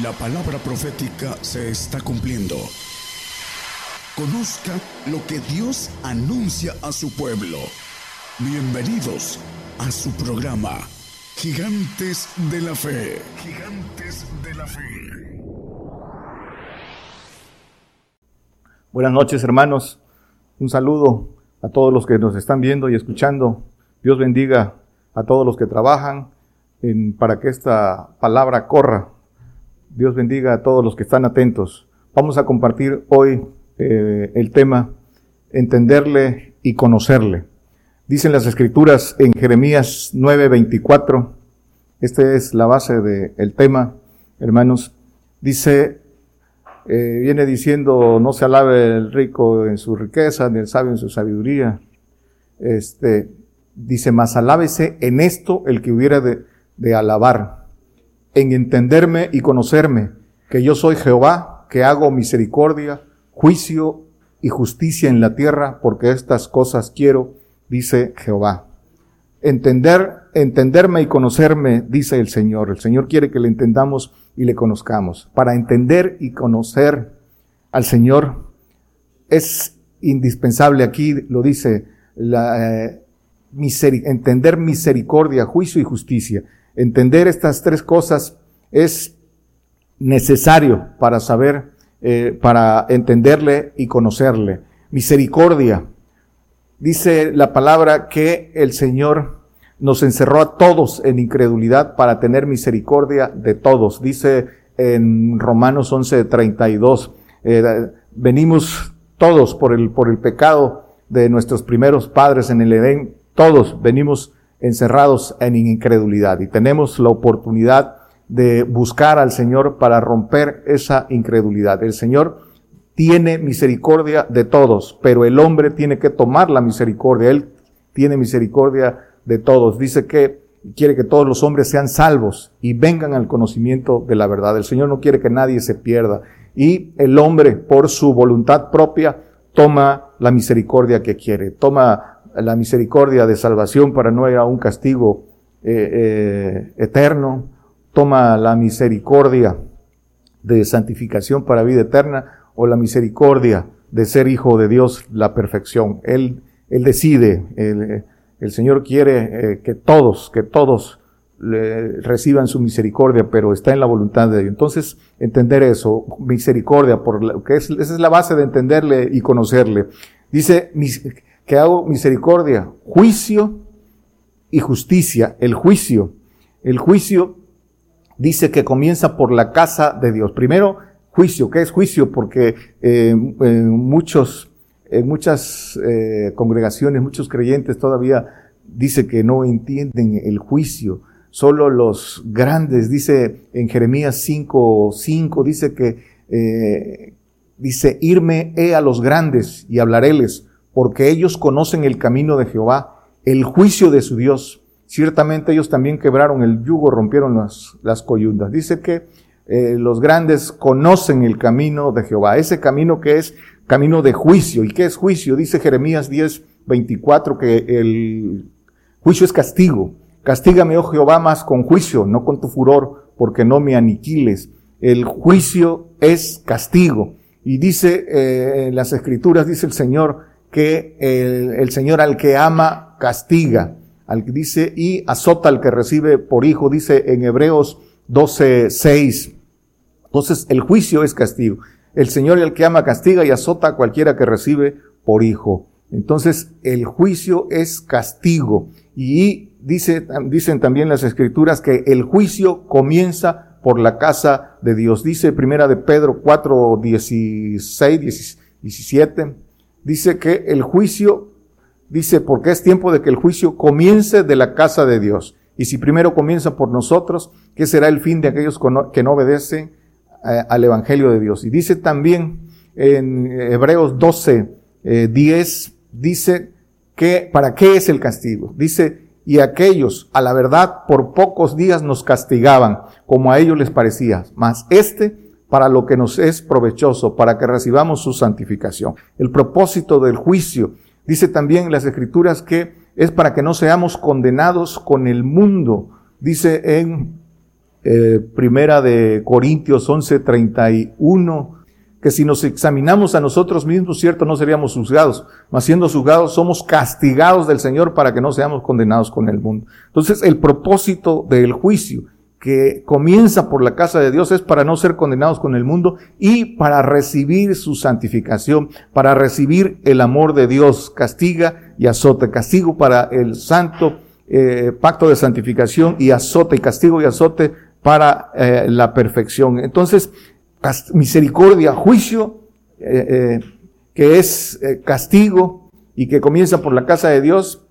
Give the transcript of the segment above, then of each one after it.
La palabra profética se está cumpliendo. Conozca lo que Dios anuncia a su pueblo. Bienvenidos a su programa, Gigantes de la Fe. Gigantes de la Fe. Buenas noches hermanos, un saludo a todos los que nos están viendo y escuchando. Dios bendiga a todos los que trabajan en, para que esta palabra corra. Dios bendiga a todos los que están atentos. Vamos a compartir hoy eh, el tema entenderle y conocerle. Dicen las escrituras en Jeremías 9:24, esta es la base del tema, hermanos, dice, eh, viene diciendo, no se alabe el rico en su riqueza, ni el sabio en su sabiduría. Este, dice, más alábese en esto el que hubiera de, de alabar, en entenderme y conocerme, que yo soy Jehová, que hago misericordia, juicio y justicia en la tierra, porque estas cosas quiero, dice Jehová. Entender, entenderme y conocerme, dice el Señor. El Señor quiere que le entendamos y le conozcamos. Para entender y conocer al Señor es indispensable, aquí lo dice, la, eh, entender misericordia, juicio y justicia. Entender estas tres cosas es necesario para saber, eh, para entenderle y conocerle. Misericordia. Dice la palabra que el Señor nos encerró a todos en incredulidad para tener misericordia de todos. Dice en Romanos 11:32, eh, venimos todos por el, por el pecado de nuestros primeros padres en el Edén, todos venimos encerrados en incredulidad y tenemos la oportunidad de buscar al Señor para romper esa incredulidad. El Señor tiene misericordia de todos, pero el hombre tiene que tomar la misericordia. Él tiene misericordia de todos. Dice que quiere que todos los hombres sean salvos y vengan al conocimiento de la verdad. El Señor no quiere que nadie se pierda. Y el hombre, por su voluntad propia, toma la misericordia que quiere, toma la misericordia de salvación para no ir a un castigo eh, eh, eterno, toma la misericordia de santificación para vida eterna o la misericordia de ser hijo de Dios, la perfección. Él, él decide, el, el Señor quiere eh, que todos, que todos reciban su misericordia, pero está en la voluntad de Dios. Entonces, entender eso, misericordia, por lo que es, esa es la base de entenderle y conocerle. Dice, que hago misericordia, juicio y justicia. El juicio, el juicio dice que comienza por la casa de Dios. Primero, juicio. ¿Qué es juicio? Porque eh, en muchos, en muchas eh, congregaciones, muchos creyentes todavía dice que no entienden el juicio. Solo los grandes, dice en Jeremías 5, 5, dice que, eh, dice, irme he a los grandes y hablaréles porque ellos conocen el camino de Jehová, el juicio de su Dios. Ciertamente ellos también quebraron el yugo, rompieron las, las coyundas. Dice que eh, los grandes conocen el camino de Jehová, ese camino que es camino de juicio. ¿Y qué es juicio? Dice Jeremías 10, 24 que el juicio es castigo. Castígame, oh Jehová, más con juicio, no con tu furor, porque no me aniquiles. El juicio es castigo. Y dice eh, en las escrituras, dice el Señor, que el, Señor al que ama castiga, al que dice y azota al que recibe por hijo, dice en Hebreos 12, 6. Entonces el juicio es castigo. El Señor al que ama castiga y azota a cualquiera que recibe por hijo. Entonces el juicio es castigo. Y dice, dicen también las escrituras que el juicio comienza por la casa de Dios. Dice primera de Pedro 4, 16, 17 dice que el juicio, dice, porque es tiempo de que el juicio comience de la casa de Dios. Y si primero comienza por nosotros, ¿qué será el fin de aquellos que no obedecen eh, al Evangelio de Dios? Y dice también en Hebreos 12, 10, eh, dice que, ¿para qué es el castigo? Dice, y aquellos, a la verdad, por pocos días nos castigaban, como a ellos les parecía, mas este para lo que nos es provechoso, para que recibamos su santificación. El propósito del juicio, dice también las escrituras que es para que no seamos condenados con el mundo. Dice en eh, primera de Corintios 11, 31, que si nos examinamos a nosotros mismos, cierto, no seríamos juzgados, mas siendo juzgados somos castigados del Señor para que no seamos condenados con el mundo. Entonces, el propósito del juicio que comienza por la casa de Dios es para no ser condenados con el mundo y para recibir su santificación, para recibir el amor de Dios, castiga y azote, castigo para el santo eh, pacto de santificación y azote, castigo y azote para eh, la perfección. Entonces, misericordia, juicio, eh, que es castigo y que comienza por la casa de Dios,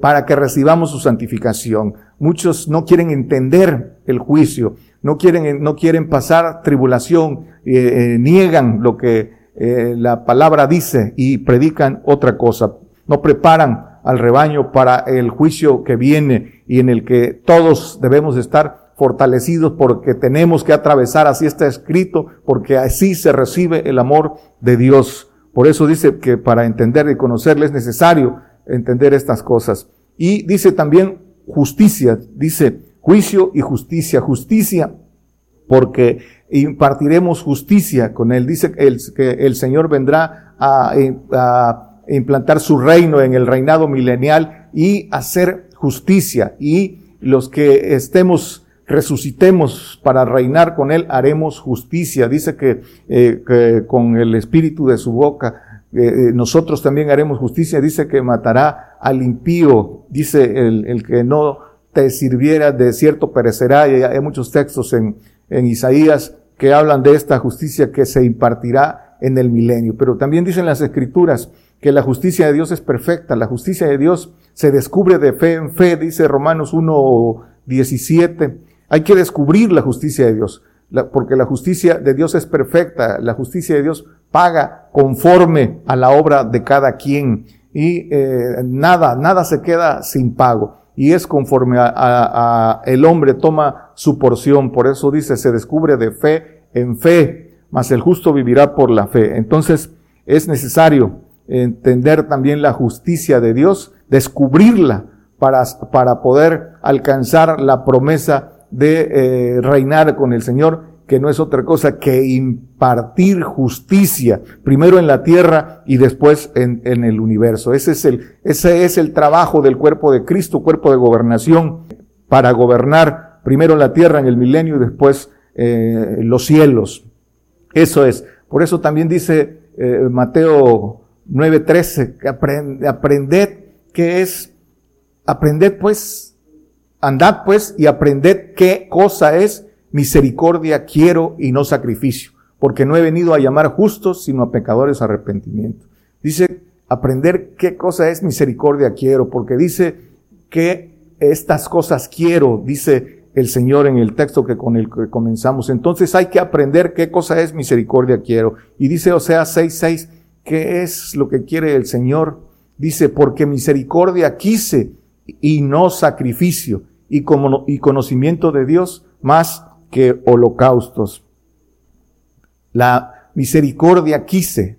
para que recibamos su santificación. Muchos no quieren entender el juicio, no quieren, no quieren pasar tribulación, eh, eh, niegan lo que eh, la palabra dice y predican otra cosa. No preparan al rebaño para el juicio que viene y en el que todos debemos estar fortalecidos porque tenemos que atravesar, así está escrito, porque así se recibe el amor de Dios. Por eso dice que para entender y conocerle es necesario entender estas cosas. Y dice también justicia, dice juicio y justicia, justicia, porque impartiremos justicia con él. Dice el, que el Señor vendrá a, a implantar su reino en el reinado milenial y hacer justicia. Y los que estemos resucitemos para reinar con Él, haremos justicia. Dice que, eh, que con el espíritu de su boca eh, eh, nosotros también haremos justicia. Dice que matará al impío. Dice el, el que no te sirviera de cierto perecerá. Y hay muchos textos en, en Isaías que hablan de esta justicia que se impartirá en el milenio. Pero también dicen las escrituras que la justicia de Dios es perfecta. La justicia de Dios se descubre de fe en fe, dice Romanos 1, 17. Hay que descubrir la justicia de Dios, porque la justicia de Dios es perfecta. La justicia de Dios paga conforme a la obra de cada quien y eh, nada, nada se queda sin pago y es conforme a, el hombre toma su porción. Por eso dice, se descubre de fe en fe, mas el justo vivirá por la fe. Entonces es necesario entender también la justicia de Dios, descubrirla para, para poder alcanzar la promesa de eh, reinar con el Señor que no es otra cosa que impartir justicia, primero en la tierra y después en, en, el universo. Ese es, el, ese es el trabajo del cuerpo de Cristo, cuerpo de gobernación, para gobernar primero en la tierra, en el milenio y después eh, los cielos. Eso es. Por eso también dice eh, Mateo 9:13, que aprended que es, aprended pues, andad pues y aprended qué cosa es Misericordia quiero y no sacrificio, porque no he venido a llamar justos, sino a pecadores arrepentimiento. Dice, aprender qué cosa es misericordia quiero, porque dice que estas cosas quiero, dice el Señor en el texto que con el que comenzamos. Entonces hay que aprender qué cosa es misericordia quiero. Y dice Osea 6:6, ¿qué es lo que quiere el Señor? Dice, porque misericordia quise y no sacrificio, y, como, y conocimiento de Dios más que holocaustos. La misericordia quise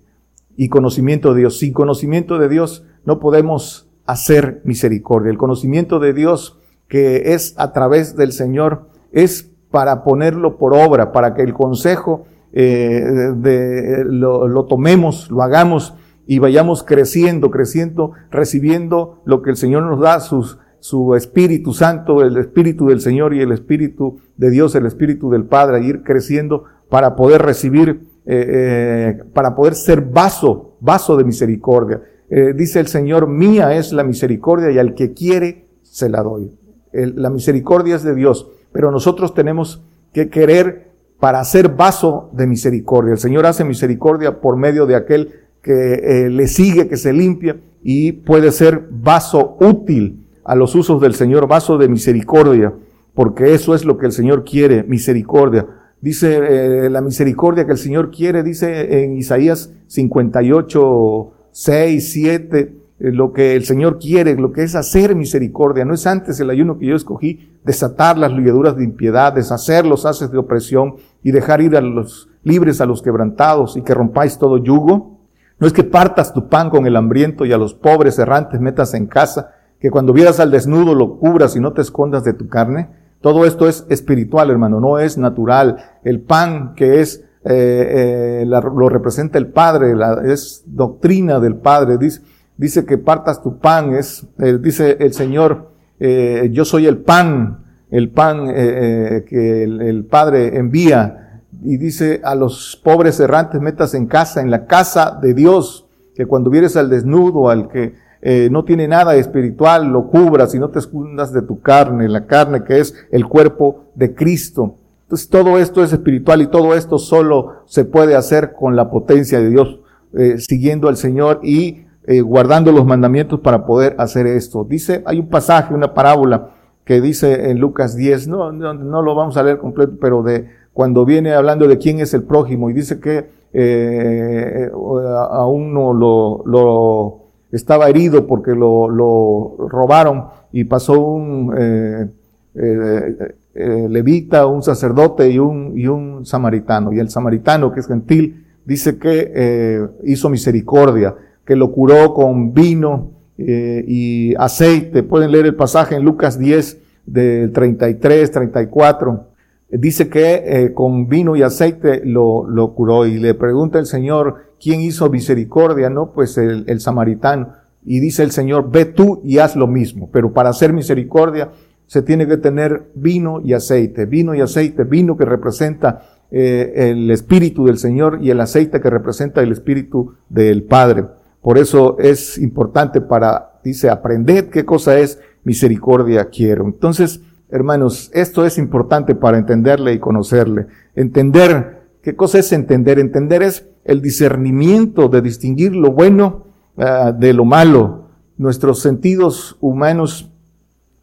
y conocimiento de Dios. Sin conocimiento de Dios no podemos hacer misericordia. El conocimiento de Dios que es a través del Señor es para ponerlo por obra, para que el consejo eh, de, lo, lo tomemos, lo hagamos y vayamos creciendo, creciendo, recibiendo lo que el Señor nos da, sus su Espíritu Santo, el Espíritu del Señor y el Espíritu de Dios, el Espíritu del Padre, ir creciendo para poder recibir, eh, eh, para poder ser vaso, vaso de misericordia. Eh, dice el Señor, mía es la misericordia y al que quiere se la doy. la misericordia es de Dios, pero nosotros tenemos que querer para ser vaso de misericordia. El Señor hace misericordia por medio de aquel que le sigue, que se limpia y puede ser vaso útil a los usos del Señor, vaso de misericordia, porque eso es lo que el Señor quiere, misericordia. Dice eh, la misericordia que el Señor quiere, dice en Isaías 58, 6, 7, lo que el Señor quiere, lo que es hacer misericordia. No es antes el ayuno que yo escogí, desatar las ligaduras de impiedad, deshacer los haces de opresión y dejar ir a los libres a los quebrantados y que rompáis todo yugo. No es que partas tu pan con el hambriento y a los pobres errantes metas en casa que cuando vieras al desnudo lo cubras y no te escondas de tu carne, Todo esto es espiritual, hermano, no es natural. El pan que es, eh, eh, lo representa el Padre, la, es doctrina del Padre. Dice, que partas tu pan, es, eh, dice el Señor, yo soy el pan, el pan que el, Padre envía. Y dice a los pobres errantes, metas en casa, en la casa de Dios, que cuando vieres al desnudo, al que eh, no tiene nada espiritual, lo cubras y no te escondas de tu carne, la carne que es el cuerpo de Cristo. Entonces todo esto es espiritual y todo esto solo se puede hacer con la potencia de Dios, eh, siguiendo al Señor y eh, guardando los mandamientos para poder hacer esto. Dice, hay un pasaje, una parábola que dice en Lucas 10, no, no, no lo vamos a leer completo, pero de cuando viene hablando de quién es el prójimo y dice que eh, a uno lo, lo estaba herido porque lo, lo robaron y pasó un eh, eh, eh, levita, un sacerdote y un, y un samaritano. Y el samaritano, que es gentil, dice que eh, hizo misericordia, que lo curó con vino eh, y aceite. Pueden leer el pasaje en Lucas 10 del 33, 34 dice que eh, con vino y aceite lo, lo, curó y le pregunta el Señor, ¿quién hizo misericordia? No, pues el, el, samaritano. Y dice el Señor, ve tú y haz lo mismo. Pero para hacer misericordia se tiene que tener vino y aceite. Vino y aceite, vino que representa eh, el Espíritu del Señor y el aceite que representa el Espíritu del Padre. Por eso es importante para, dice, aprender qué cosa es misericordia quiero. Entonces, Hermanos, esto es importante para entenderle y conocerle. Entender, ¿qué cosa es entender? Entender es el discernimiento de distinguir lo bueno uh, de lo malo. Nuestros sentidos humanos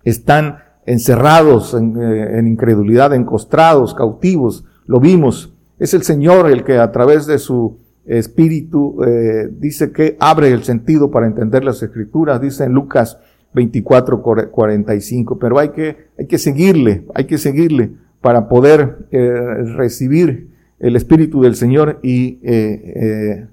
están encerrados en, eh, en, incredulidad, encostrados, cautivos. Lo vimos. Es el Señor el que a través de su espíritu eh, dice que abre el sentido para entender las escrituras. Dice en Lucas 24, 45, pero hay que, hay que seguirle, hay que seguirle para poder eh, recibir el Espíritu del Señor y eh, eh,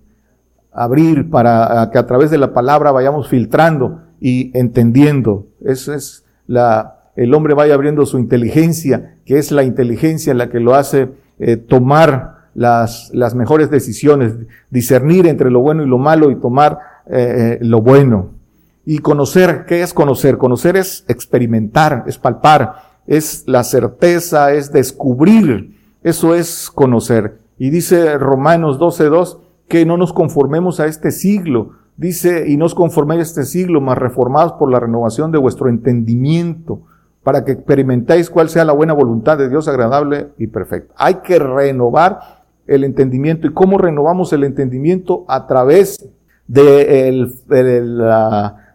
abrir para que a través de la palabra vayamos filtrando y entendiendo. Eso es la, el hombre vaya abriendo su inteligencia, que es la inteligencia la que lo hace eh, tomar las, las mejores decisiones, discernir entre lo bueno y lo malo y tomar eh, lo bueno. Y conocer, ¿qué es conocer? Conocer es experimentar, es palpar, es la certeza, es descubrir. Eso es conocer. Y dice Romanos 12.2 que no nos conformemos a este siglo. Dice, y no os conforméis a este siglo, mas reformados por la renovación de vuestro entendimiento, para que experimentéis cuál sea la buena voluntad de Dios agradable y perfecta. Hay que renovar el entendimiento. ¿Y cómo renovamos el entendimiento? A través de, el,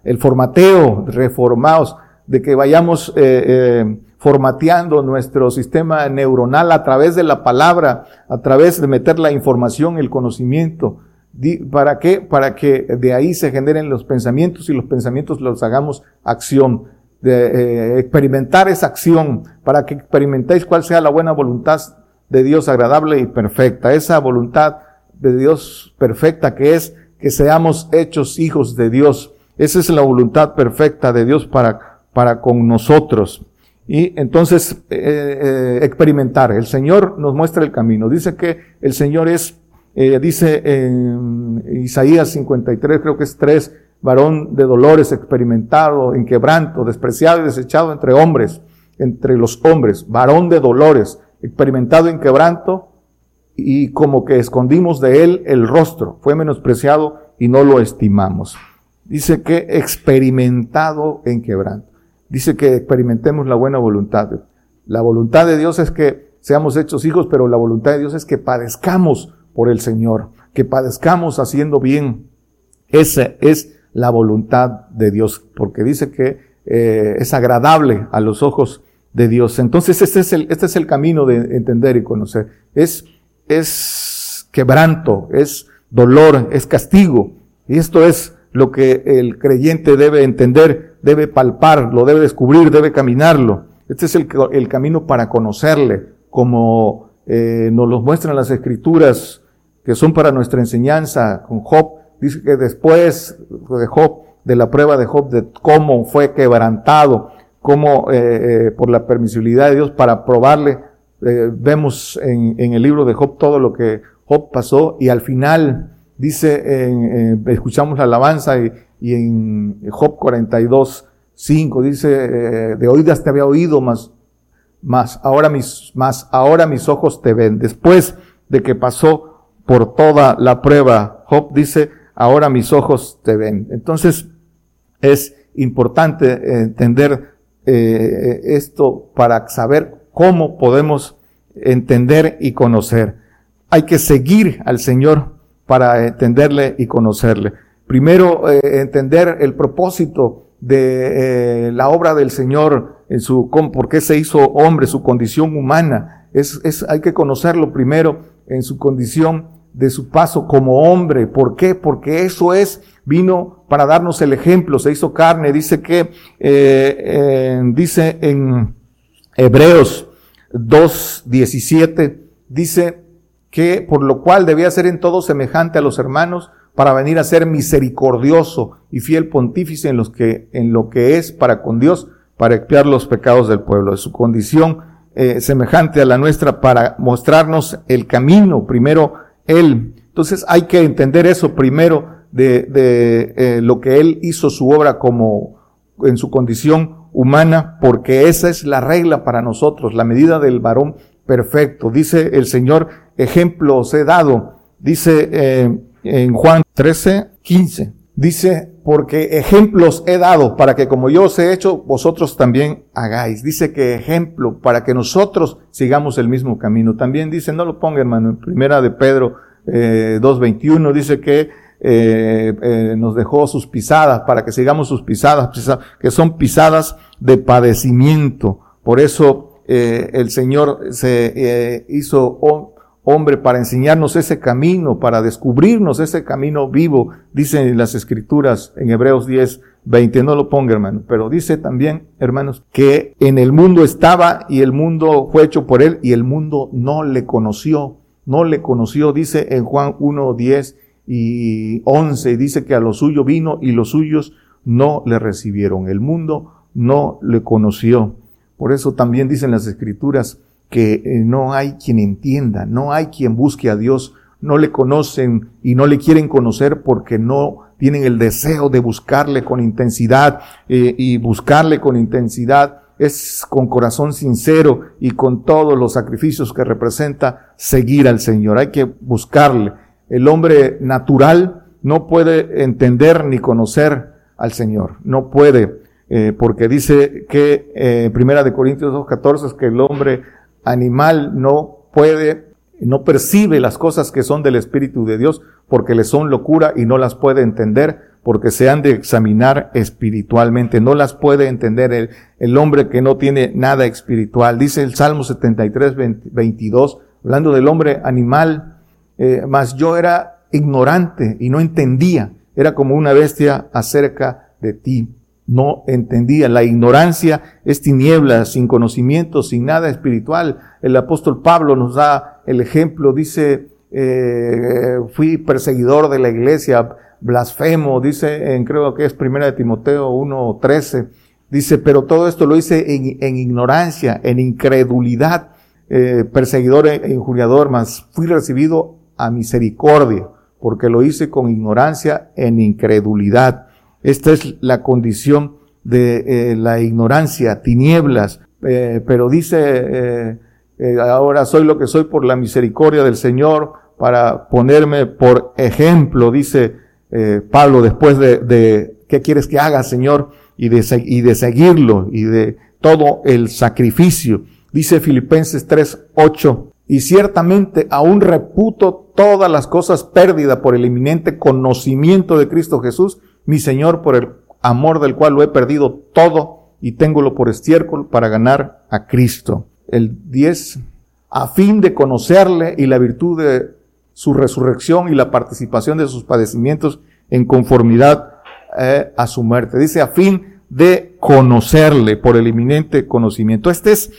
el formateo, reformados, de que vayamos eh, eh, formateando nuestro sistema neuronal a través de la palabra, a través de meter la información, el conocimiento. ¿Para qué? Para que de ahí se generen los pensamientos y los pensamientos los hagamos acción. De, eh, experimentar esa acción, para que experimentéis cuál sea la buena voluntad de Dios agradable y perfecta. Esa voluntad de Dios perfecta que es que seamos hechos hijos de Dios esa es la voluntad perfecta de Dios para, para con nosotros. Y entonces eh, eh, experimentar. El Señor nos muestra el camino. Dice que el Señor es, eh, dice en Isaías 53, creo que es 3, varón de dolores, experimentado, en quebranto, despreciado y desechado entre hombres, entre los hombres, varón de dolores, experimentado en quebranto y como que escondimos de él el rostro, fue menospreciado y no lo estimamos. Dice que experimentado en quebranto. Dice que experimentemos la buena voluntad. La voluntad de Dios es que seamos hechos hijos, pero la voluntad de Dios es que padezcamos por el Señor, que padezcamos haciendo bien. Esa es la voluntad de Dios, porque dice que eh, es agradable a los ojos de Dios. Entonces este es el, este es el camino de entender y conocer. Es, es quebranto, es dolor, es castigo. Y esto es lo que el creyente debe entender, debe palpar, lo debe descubrir, debe caminarlo. Este es el, el camino para conocerle, como eh, nos lo muestran las escrituras que son para nuestra enseñanza con Job. Dice que después de Job, de la prueba de Job, de cómo fue quebrantado, cómo eh, por la permisibilidad de Dios para probarle, vemos en, en, el libro de Job todo lo que Job pasó y al final dice, en, escuchamos la alabanza y, en Job 42, 5 dice, de oídas te había oído, más más ahora mis, más ahora mis ojos te ven. Después de que pasó por toda la prueba, Job dice, ahora mis ojos te ven. Entonces, es importante entender eh, esto para saber cómo podemos entender y conocer. Hay que seguir al Señor para entenderle y conocerle. Primero, eh, entender el propósito de eh, la obra del Señor, en su, por qué se hizo hombre, su condición humana. Es, es, hay que conocerlo primero en su condición de su paso como hombre. ¿Por qué? Porque eso es, vino para darnos el ejemplo, se hizo carne. Dice que, eh, dice en Hebreos 2.17, dice que por lo cual debía ser en todo semejante a los hermanos, para venir a ser misericordioso y fiel pontífice en, los que, en lo que es para con Dios, para expiar los pecados del pueblo, de su condición eh, semejante a la nuestra, para mostrarnos el camino, primero Él. Entonces hay que entender eso primero de, de eh, lo que Él hizo su obra como en su condición humana, porque esa es la regla para nosotros, la medida del varón perfecto. Dice el Señor, ejemplo os he dado. Dice eh, en Juan 13, 15. Dice, porque ejemplos he dado para que como yo os he hecho, vosotros también hagáis. Dice que ejemplo para que nosotros sigamos el mismo camino. También dice, no lo ponga hermano, en primera de Pedro eh, 2.21 dice que eh, eh, nos dejó sus pisadas para que sigamos sus pisadas, que son pisadas de padecimiento. Por eso eh, el Señor se eh, hizo hombre para enseñarnos ese camino, para descubrirnos ese camino vivo, dicen las escrituras en Hebreos 10, 20, no lo ponga hermano, pero dice también, hermanos, que en el mundo estaba y el mundo fue hecho por él y el mundo no le conoció, no le conoció, dice en Juan 1, 10 y 11, dice que a lo suyo vino y los suyos no le recibieron, el mundo no le conoció. Por eso también dicen las escrituras, que eh, no hay quien entienda, no hay quien busque a Dios, no le conocen y no le quieren conocer porque no tienen el deseo de buscarle con intensidad eh, y buscarle con intensidad es con corazón sincero y con todos los sacrificios que representa seguir al Señor. Hay que buscarle. El hombre natural no puede entender ni conocer al Señor. No puede, eh, porque dice que eh, Primera de Corintios 2.14 es que el hombre animal no puede, no percibe las cosas que son del Espíritu de Dios porque le son locura y no las puede entender porque se han de examinar espiritualmente. No las puede entender el, el hombre que no tiene nada espiritual. Dice el Salmo 73, 22, hablando del hombre animal, eh, mas yo era ignorante y no entendía. Era como una bestia acerca de ti no entendía. La ignorancia es tiniebla, sin conocimiento, sin nada espiritual. El apóstol Pablo nos da el ejemplo, dice, eh, fui perseguidor de la iglesia, blasfemo, dice, en, creo que es primera de Timoteo 1.13, dice, pero todo esto lo hice en, ignorancia, en incredulidad, eh, perseguidor e injuriador, mas fui recibido a misericordia, porque lo hice con ignorancia, en incredulidad. Esta es la condición de eh, la ignorancia, tinieblas, eh, pero dice, eh, ahora soy lo que soy por la misericordia del Señor, para ponerme por ejemplo, dice Pablo, después de, ¿qué quieres que haga, Señor? Y de, y de seguirlo y de todo el sacrificio. Dice Filipenses 3, 8, y ciertamente aún reputo todas las cosas pérdidas por el inminente conocimiento de Cristo Jesús, mi Señor, por el amor del cual lo he perdido todo y téngolo por estiércol para ganar a Cristo. El 10, a fin de conocerle y la virtud de su resurrección y la participación de sus padecimientos en conformidad eh, a su muerte. Dice, a fin de conocerle por el inminente conocimiento. Este es,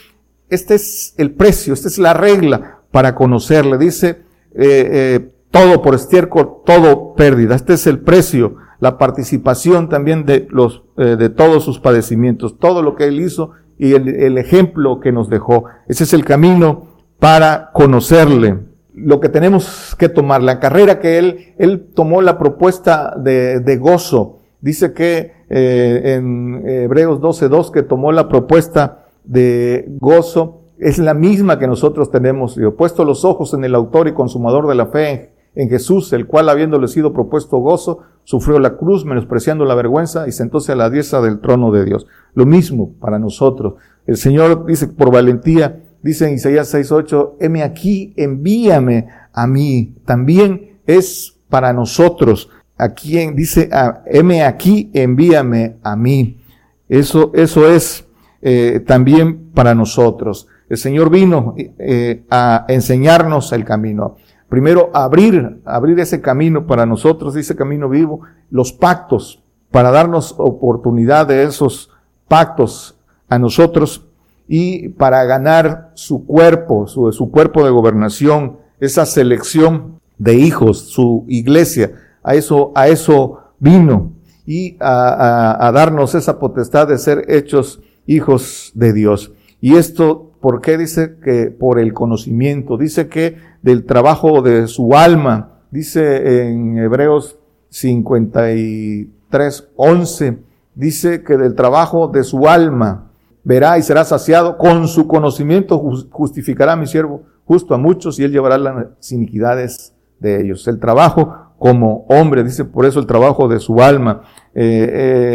este es el precio, esta es la regla para conocerle. Dice, eh, eh, todo por estiércol, todo pérdida. Este es el precio la participación también de los, eh, de todos sus padecimientos, todo lo que Él hizo y el, el ejemplo que nos dejó. Ese es el camino para conocerle. Lo que tenemos que tomar, la carrera que Él, Él tomó la propuesta de, de gozo. Dice que eh, en Hebreos 12.2 que tomó la propuesta de gozo es la misma que nosotros tenemos. Y puesto los ojos en el autor y consumador de la fe, en Jesús, el cual habiéndole sido propuesto gozo, sufrió la cruz, menospreciando la vergüenza, y sentóse a la diestra del trono de Dios. Lo mismo para nosotros. El Señor dice por valentía, dice en Isaías 6.8, heme aquí, envíame a mí. También es para nosotros. A quien dice, heme aquí, envíame a mí. Eso, eso es eh, también para nosotros. El Señor vino eh, a enseñarnos el camino. Primero, abrir, abrir ese camino para nosotros, ese camino vivo, los pactos, para darnos oportunidad de esos pactos a nosotros y para ganar su cuerpo, su, su cuerpo de gobernación, esa selección de hijos, su iglesia. A eso, a eso vino y a, a darnos esa potestad de ser hechos hijos de Dios. Y esto ¿Por qué dice que por el conocimiento? Dice que del trabajo de su alma. Dice en Hebreos 53, 11. Dice que del trabajo de su alma verá y será saciado. Con su conocimiento justificará a mi siervo justo a muchos y él llevará las iniquidades de ellos. El trabajo como hombre, dice por eso el trabajo de su alma, eh,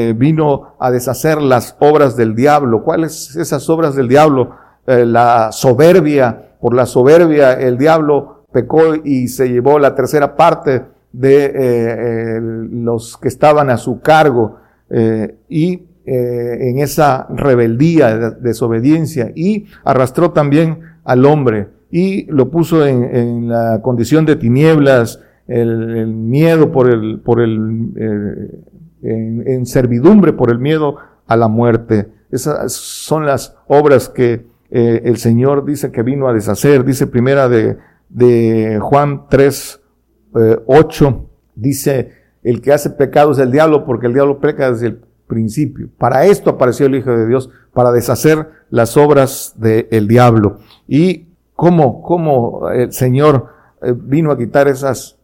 eh, vino a deshacer las obras del diablo. ¿Cuáles esas obras del diablo? Eh, la soberbia, por la soberbia el diablo pecó y se llevó la tercera parte de eh, los que estaban a su cargo eh, y en esa rebeldía, desobediencia y arrastró también al hombre y lo puso en, la condición de tinieblas, el, miedo por el, por el, en servidumbre por el miedo a la muerte. Esas son las obras que eh, el Señor dice que vino a deshacer, dice primera de, de Juan 3, 8, eh, dice, el que hace pecado es el diablo porque el diablo peca desde el principio. Para esto apareció el Hijo de Dios, para deshacer las obras del diablo. Y cómo, cómo el Señor eh, vino a quitar esas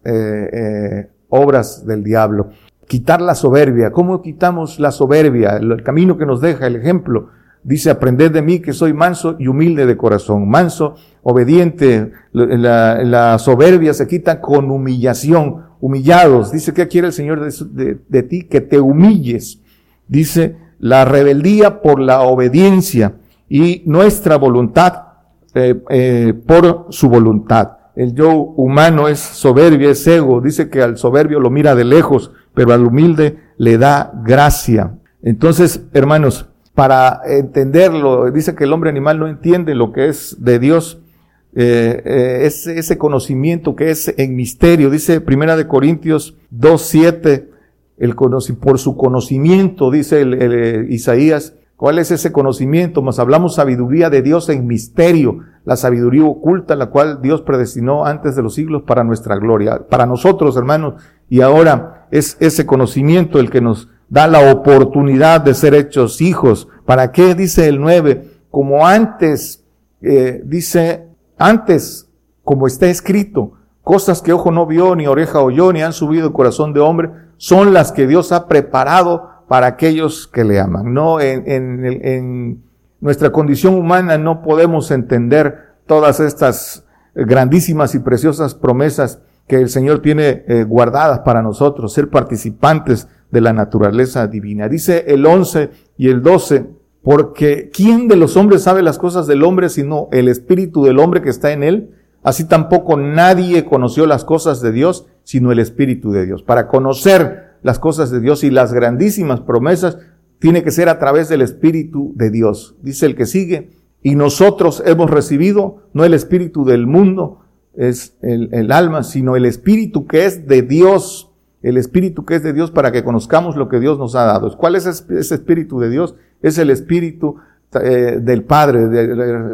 obras del diablo. Quitar la soberbia. ¿Cómo quitamos la soberbia? el camino que nos deja, el ejemplo Dice, aprended de mí que soy manso y humilde de corazón. Manso, obediente, la, soberbia se quita con humillación, humillados. Dice, ¿qué quiere el Señor de, ti? Que te humilles. Dice, la rebeldía por la obediencia y nuestra voluntad eh, eh, por su voluntad. El yo humano es soberbia, es ego. Dice que al soberbio lo mira de lejos, pero al humilde le da gracia. Entonces, hermanos, para entenderlo. Dice que el hombre animal no entiende lo que es de Dios, eh, eh, ese, conocimiento que es en misterio. Dice Primera de Corintios 2.7, el por su conocimiento, dice eh, Isaías, ¿Cuál es ese conocimiento? Más hablamos sabiduría de Dios en misterio, la sabiduría oculta, la cual Dios predestinó antes de los siglos para nuestra gloria, para nosotros, hermanos. Y ahora es ese conocimiento el que nos da la oportunidad de ser hechos hijos. ¿Para qué? Dice el 9, como antes, eh, dice, antes, como está escrito, cosas que ojo no vio, ni oreja oyó, ni han subido el corazón de hombre, son las que Dios ha preparado para aquellos que le aman. No, en, en, en nuestra condición humana no podemos entender todas estas grandísimas y preciosas promesas que el Señor tiene eh, guardadas para nosotros, ser participantes de la naturaleza divina. Dice el 11 y el 12, porque ¿quién de los hombres sabe las cosas del hombre sino el espíritu del hombre que está en él? Así tampoco nadie conoció las cosas de Dios sino el espíritu de Dios. Para conocer las cosas de Dios y las grandísimas promesas, tiene que ser a través del espíritu de Dios. Dice el que sigue, y nosotros hemos recibido no el espíritu del mundo, es el, el alma, sino el espíritu que es de Dios el Espíritu que es de Dios para que conozcamos lo que Dios nos ha dado. ¿Cuál es ese Espíritu de Dios? Es el Espíritu eh, del Padre.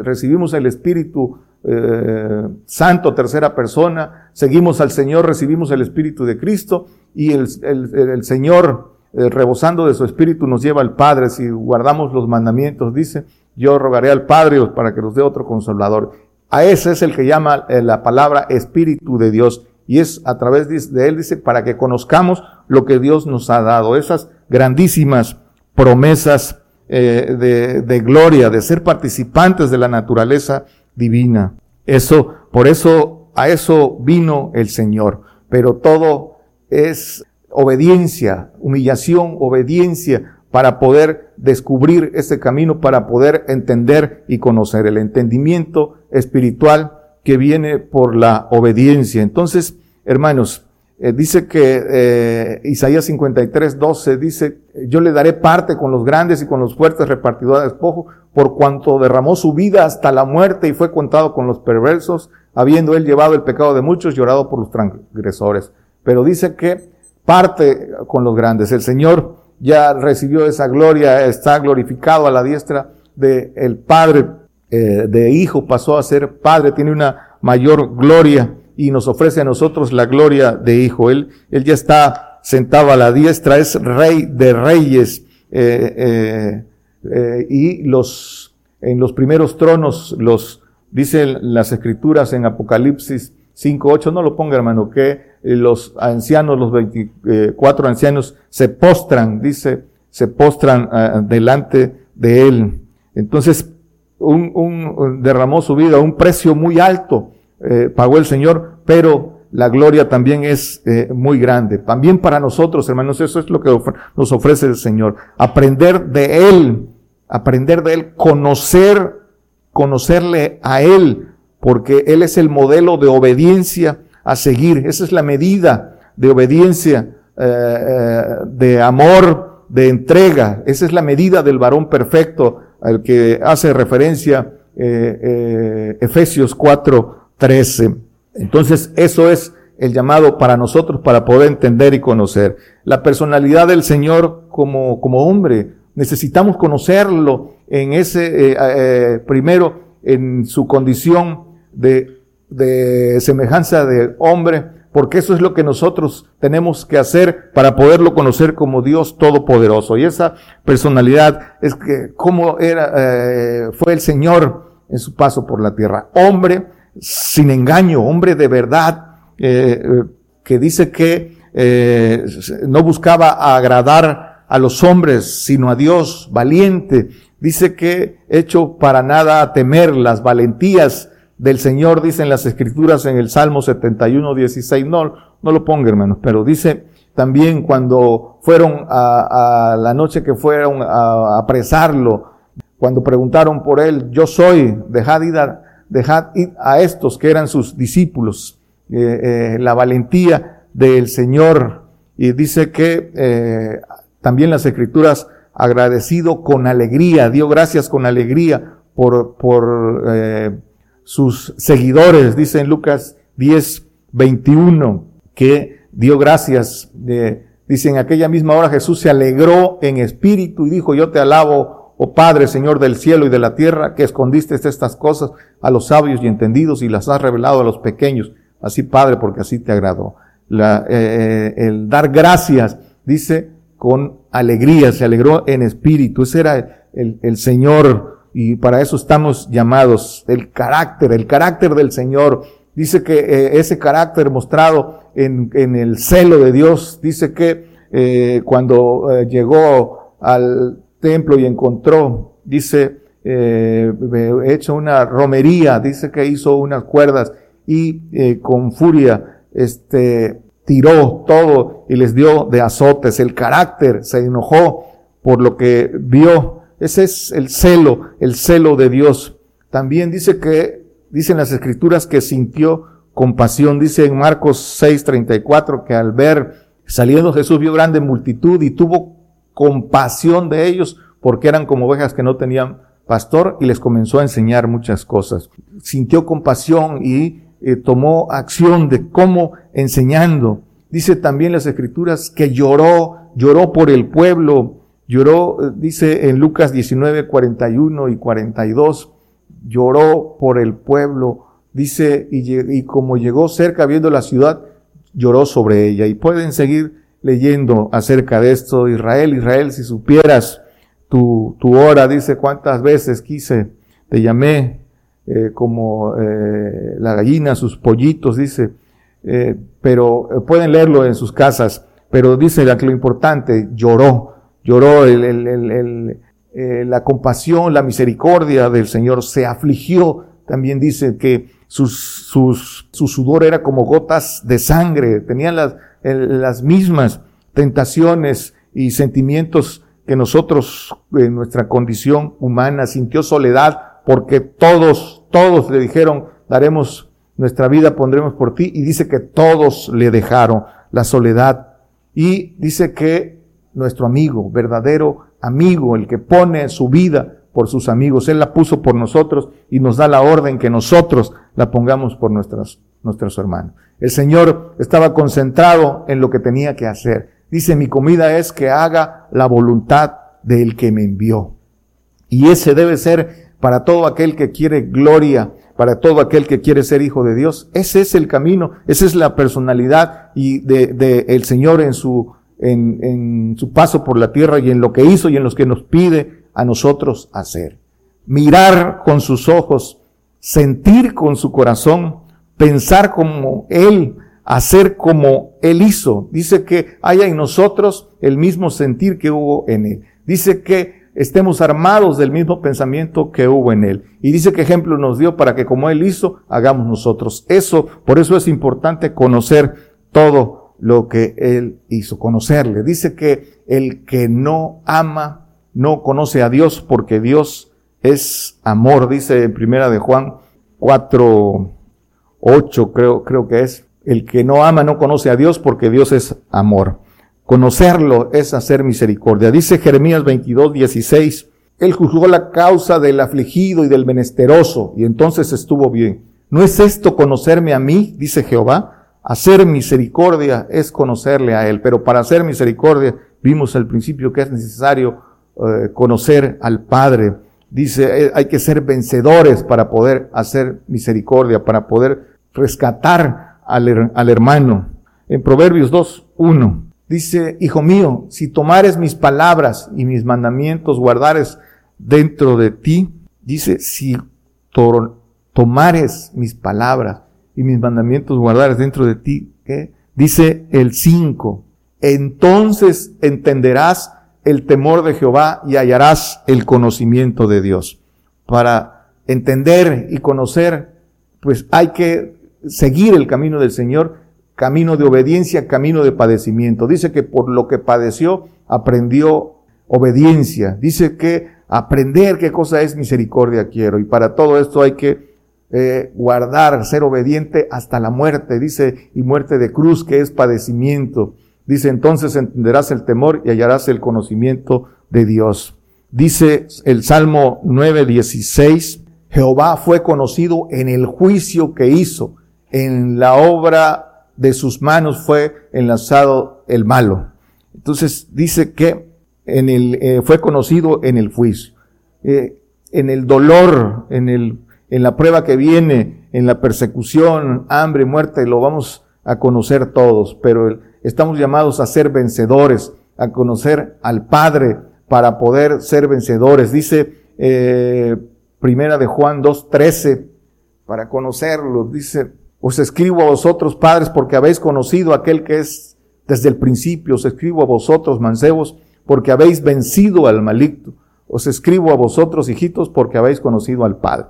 recibimos el Espíritu eh, Santo, tercera persona, seguimos al Señor, recibimos el Espíritu de Cristo y el, el, Señor, eh, rebosando de su Espíritu, nos lleva al Padre. Si guardamos los mandamientos, dice, yo rogaré al Padre para que nos dé otro consolador. A ese es el que llama la palabra Espíritu de Dios. Y es a través de él, dice, para que conozcamos lo que Dios nos ha dado. Esas grandísimas promesas de, de gloria, de ser participantes de la naturaleza divina. Eso, por eso, a eso vino el Señor. Pero todo es obediencia, humillación, obediencia para poder descubrir ese camino, para poder entender y conocer el entendimiento espiritual que viene por la obediencia. Entonces, hermanos, eh, dice que eh, Isaías 53, 12 dice, yo le daré parte con los grandes y con los fuertes repartidores de despojo, por cuanto derramó su vida hasta la muerte y fue contado con los perversos, habiendo él llevado el pecado de muchos, llorado por los transgresores. Pero dice que parte con los grandes. El Señor ya recibió esa gloria, está glorificado a la diestra del el Padre, eh, de Hijo pasó a ser Padre, tiene una mayor gloria y nos ofrece a nosotros la gloria de Hijo. Él, él ya está sentado a la diestra, es Rey de Reyes. Eh, eh, y los, en los primeros tronos, los, dicen las escrituras en Apocalipsis 5.8, no lo ponga hermano, que los ancianos, los 24 ancianos se postran, dice, se postran ah, delante de él. Entonces, un, un, derramó su vida, un precio muy alto eh, pagó el Señor, pero la gloria también es eh, muy grande. También para nosotros, hermanos, eso es lo que nos ofrece el Señor. Aprender de Él, aprender de Él, conocer, conocerle a Él, porque Él es el modelo de obediencia a seguir. Esa es la medida de obediencia, eh, de amor, de entrega. Esa es la medida del varón perfecto al que hace referencia Efesios 4, 13. Entonces, eso es el llamado para nosotros para poder entender y conocer. La personalidad del Señor como, como hombre, necesitamos conocerlo en ese, eh, eh, primero, en su condición de, de semejanza de hombre, porque eso es lo que nosotros tenemos que hacer para poderlo conocer como Dios Todopoderoso. Y esa personalidad es que, cómo era, eh, fue el Señor en su paso por la tierra. Hombre, sin engaño, hombre de verdad, eh, que dice que eh, no buscaba agradar a los hombres, sino a Dios, valiente. Dice que hecho para nada temer las valentías del Señor, dicen las escrituras en el Salmo 71, 16. No, no lo ponga, hermanos, pero dice también cuando fueron a, la noche que fueron a, apresarlo, cuando preguntaron por él, yo soy, de Hadidar, dejad ir a estos que eran sus discípulos, eh, eh, la valentía del Señor. Y dice que eh, también las escrituras agradecido con alegría, dio gracias con alegría por, por sus seguidores, dice en Lucas 10, 21, que dio gracias. dice en aquella misma hora Jesús se alegró en espíritu y dijo, yo te alabo, oh Padre, Señor del cielo y de la tierra, que escondiste estas cosas a los sabios y entendidos y las has revelado a los pequeños. Así, Padre, porque así te agradó. La, eh, eh, el dar gracias, dice, con alegría, se alegró en espíritu. Ese era el, el Señor y para eso estamos llamados. El carácter, el carácter del Señor. Dice que eh, ese carácter mostrado en, en, el celo de Dios, dice que eh, cuando eh, llegó al templo y encontró, dice, hecho una romería, dice que hizo unas cuerdas y con furia, este, tiró todo y les dio de azotes. El carácter se enojó por lo que vio. Ese es el celo, el celo de Dios. También dice que, dicen las escrituras que sintió compasión. Dice en Marcos 6:34 que al ver saliendo Jesús vio grande multitud y tuvo compasión de ellos porque eran como ovejas que no tenían pastor y les comenzó a enseñar muchas cosas. Sintió compasión y eh, tomó acción de cómo enseñando. Dice también las escrituras que lloró, lloró por el pueblo, lloró, dice en Lucas 19, 41 y 42, lloró por el pueblo dice, y, como llegó cerca viendo la ciudad, lloró sobre ella. Y pueden seguir leyendo acerca de esto. Israel, Israel, si supieras tu, tu hora, dice cuántas veces quise, te llamé eh, como eh, la gallina, sus pollitos, dice, eh, pero pueden leerlo en sus casas, pero dice lo importante, lloró, lloró eh, la compasión, la misericordia del Señor, se afligió, también dice que su sudor era como gotas de sangre, tenían las, las mismas tentaciones y sentimientos que nosotros en nuestra condición humana, sintió soledad porque todos, todos le dijeron, daremos nuestra vida, pondremos por ti, y dice que todos le dejaron la soledad. Y dice que nuestro amigo, verdadero amigo, el que pone su vida por sus amigos, Él la puso por nosotros y nos da la orden que nosotros la pongamos por nuestros, nuestros hermanos. El Señor estaba concentrado en lo que tenía que hacer. Dice, mi comida es que haga la voluntad del que me envió. Y ese debe ser para todo aquel que quiere gloria, para todo aquel que quiere ser hijo de Dios. Ese es el camino, esa es la personalidad y de, de el Señor en su, en, en su paso por la tierra y en lo que hizo y en los que nos pide a nosotros hacer. Mirar con sus ojos, sentir con su corazón, pensar como Él, hacer como Él hizo. Dice que haya en nosotros el mismo sentir que hubo en Él. Dice que estemos armados del mismo pensamiento que hubo en Él. Y dice que ejemplo nos dio para que como Él hizo, hagamos nosotros. Eso, por eso es importante conocer todo lo que Él hizo, conocerle. Dice que el que no ama, no conoce a Dios porque Dios es amor, dice en primera de Juan 4, 8 creo, creo que es. El que no ama no conoce a Dios porque Dios es amor. Conocerlo es hacer misericordia. Dice Jeremías 22, 16. Él juzgó la causa del afligido y del menesteroso y entonces estuvo bien. ¿No es esto conocerme a mí? Dice Jehová. Hacer misericordia es conocerle a Él. Pero para hacer misericordia vimos al principio que es necesario eh, conocer al Padre. Dice, eh, hay que ser vencedores para poder hacer misericordia, para poder rescatar al, al hermano. En Proverbios 2, 1, dice, Hijo mío, si tomares mis palabras y mis mandamientos, guardares dentro de ti, dice, si tomares mis palabras y mis mandamientos, guardares dentro de ti, ¿qué? Dice el 5, entonces entenderás el temor de Jehová y hallarás el conocimiento de Dios. Para entender y conocer, pues hay que seguir el camino del Señor, camino de obediencia, camino de padecimiento. Dice que por lo que padeció, aprendió obediencia. Dice que aprender qué cosa es misericordia quiero. Y para todo esto hay que eh, guardar, ser obediente hasta la muerte. Dice, y muerte de cruz, que es padecimiento. Dice, entonces entenderás el temor y hallarás el conocimiento de Dios. Dice el Salmo 9, 16, Jehová fue conocido en el juicio que hizo, en la obra de sus manos fue enlazado el malo. Entonces dice que en el, eh, fue conocido en el juicio, eh, en el dolor, en el, en la prueba que viene, en la persecución, hambre, muerte, lo vamos a conocer todos, pero Estamos llamados a ser vencedores, a conocer al Padre para poder ser vencedores. Dice eh, Primera de Juan 2.13, para conocerlo, dice, os escribo a vosotros padres porque habéis conocido aquel que es desde el principio, os escribo a vosotros mancebos porque habéis vencido al maligno. Os escribo a vosotros hijitos porque habéis conocido al Padre.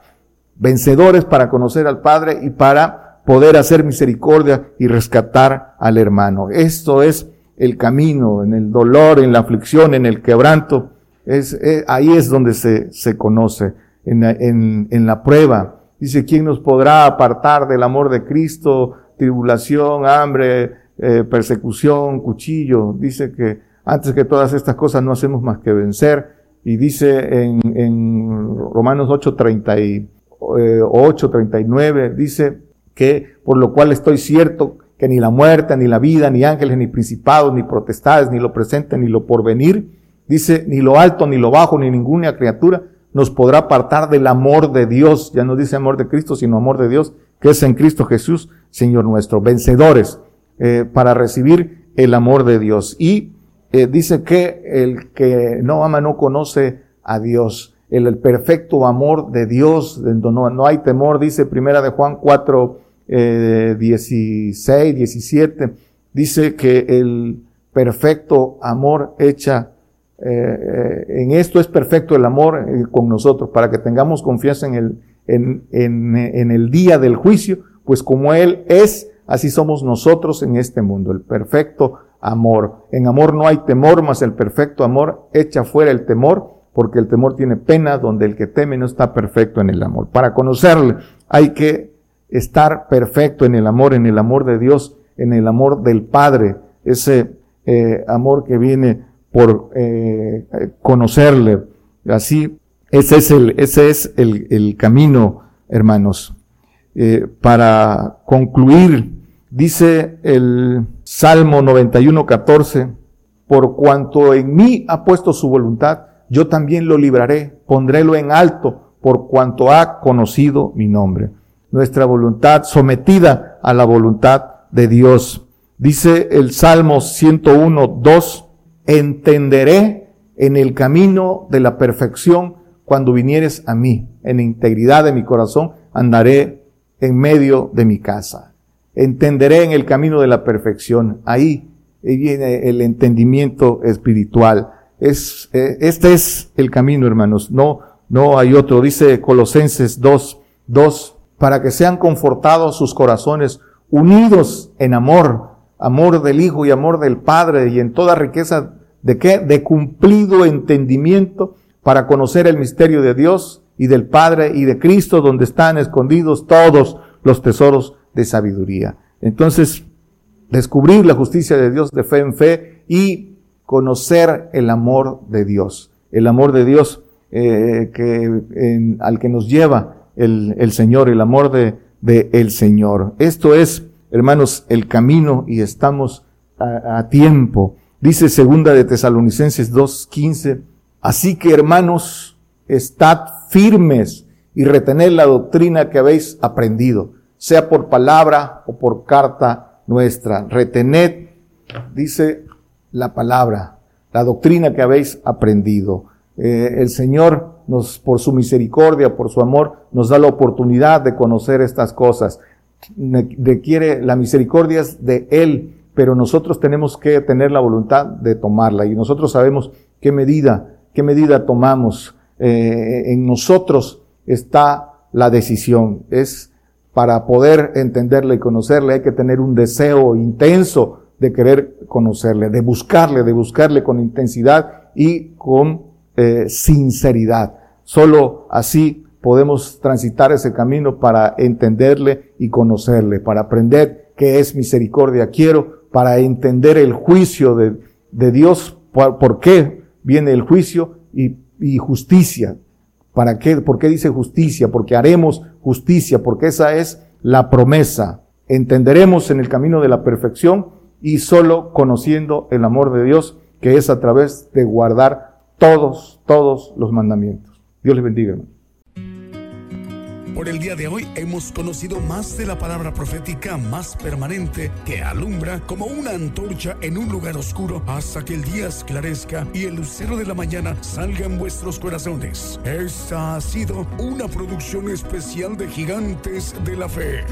Vencedores para conocer al Padre y para poder hacer misericordia y rescatar al hermano. Esto es el camino, en el dolor, en la aflicción, en el quebranto. Eh, ahí es donde se, se conoce, en, en, la prueba. Dice, ¿quién nos podrá apartar del amor de Cristo? Tribulación, hambre, eh, persecución, cuchillo. Dice que antes que todas estas cosas no hacemos más que vencer. Y dice en, en Romanos 8, 38, 39, dice, que por lo cual estoy cierto que ni la muerte, ni la vida, ni ángeles, ni principados, ni protestades, ni lo presente, ni lo porvenir, dice, ni lo alto, ni lo bajo, ni ninguna criatura nos podrá apartar del amor de Dios. Ya no dice amor de Cristo, sino amor de Dios que es en Cristo Jesús, Señor nuestro, vencedores eh, para recibir el amor de Dios. Y eh, dice que el que no ama no conoce a Dios. El, perfecto amor de Dios, no, no hay temor, dice primera de Juan 4, 16, 17, dice que el perfecto amor echa eh, en esto es perfecto el amor con nosotros, para que tengamos confianza en el, en, en, en, el día del juicio, pues como Él es, así somos nosotros en este mundo, el perfecto amor. En amor no hay temor, mas el perfecto amor echa fuera el temor, porque el temor tiene pena, donde el que teme no está perfecto en el amor. Para conocerle hay que estar perfecto en el amor, en el amor de Dios, en el amor del Padre, ese eh, amor que viene por eh, conocerle. Así, ese es el, ese es el, el camino, hermanos. Eh, para concluir, dice el Salmo 91, 14, por cuanto en mí ha puesto su voluntad, yo también lo libraré, pondrélo en alto, por cuanto ha conocido mi nombre. Nuestra voluntad sometida a la voluntad de Dios. Dice el Salmo 101, 2, entenderé en el camino de la perfección cuando vinieres a mí. En integridad de mi corazón andaré en medio de mi casa. Entenderé en el camino de la perfección. Ahí viene el entendimiento espiritual. Es, eh, este es el camino, hermanos. No, no hay otro. Dice Colosenses 2, 2, para que sean confortados sus corazones, unidos en amor, amor del Hijo y amor del Padre y en toda riqueza de qué? De cumplido entendimiento para conocer el misterio de Dios y del Padre y de Cristo donde están escondidos todos los tesoros de sabiduría. Entonces, descubrir la justicia de Dios de fe en fe y conocer el amor de Dios. El amor de Dios eh, que, al que nos lleva el, el Señor, el amor de, de, el Señor. Esto es hermanos, el camino y estamos a, tiempo. Dice segunda de Tesalonicenses 2.15, así que hermanos, estad firmes y retened la doctrina que habéis aprendido, sea por palabra o por carta nuestra. Retened, dice la palabra, la doctrina que habéis aprendido. Eh, el Señor nos, por su misericordia, por su amor, nos da la oportunidad de conocer estas cosas requiere la misericordia de Él, pero nosotros tenemos que tener la voluntad de tomarla y nosotros sabemos qué medida, qué medida tomamos. Eh, en nosotros está la decisión. Es para poder entenderle y conocerle hay que tener un deseo intenso de querer conocerle, de buscarle, de buscarle con intensidad y con eh, sinceridad. Solo así podemos transitar ese camino para entenderle y conocerle, para aprender qué es misericordia quiero, para entender el juicio de, de Dios, por, qué viene el juicio y, y justicia. ¿Para qué? ¿Por qué dice justicia? Porque haremos justicia, porque esa es la promesa. Entenderemos en el camino de la perfección y solo conociendo el amor de Dios, que es a través de guardar todos, todos los mandamientos. Dios les bendiga. Por el día de hoy hemos conocido más de la palabra profética más permanente que alumbra como una antorcha en un lugar oscuro hasta que el día esclarezca y el lucero de la mañana salga en vuestros corazones. Esta ha sido una producción especial de Gigantes de la Fe.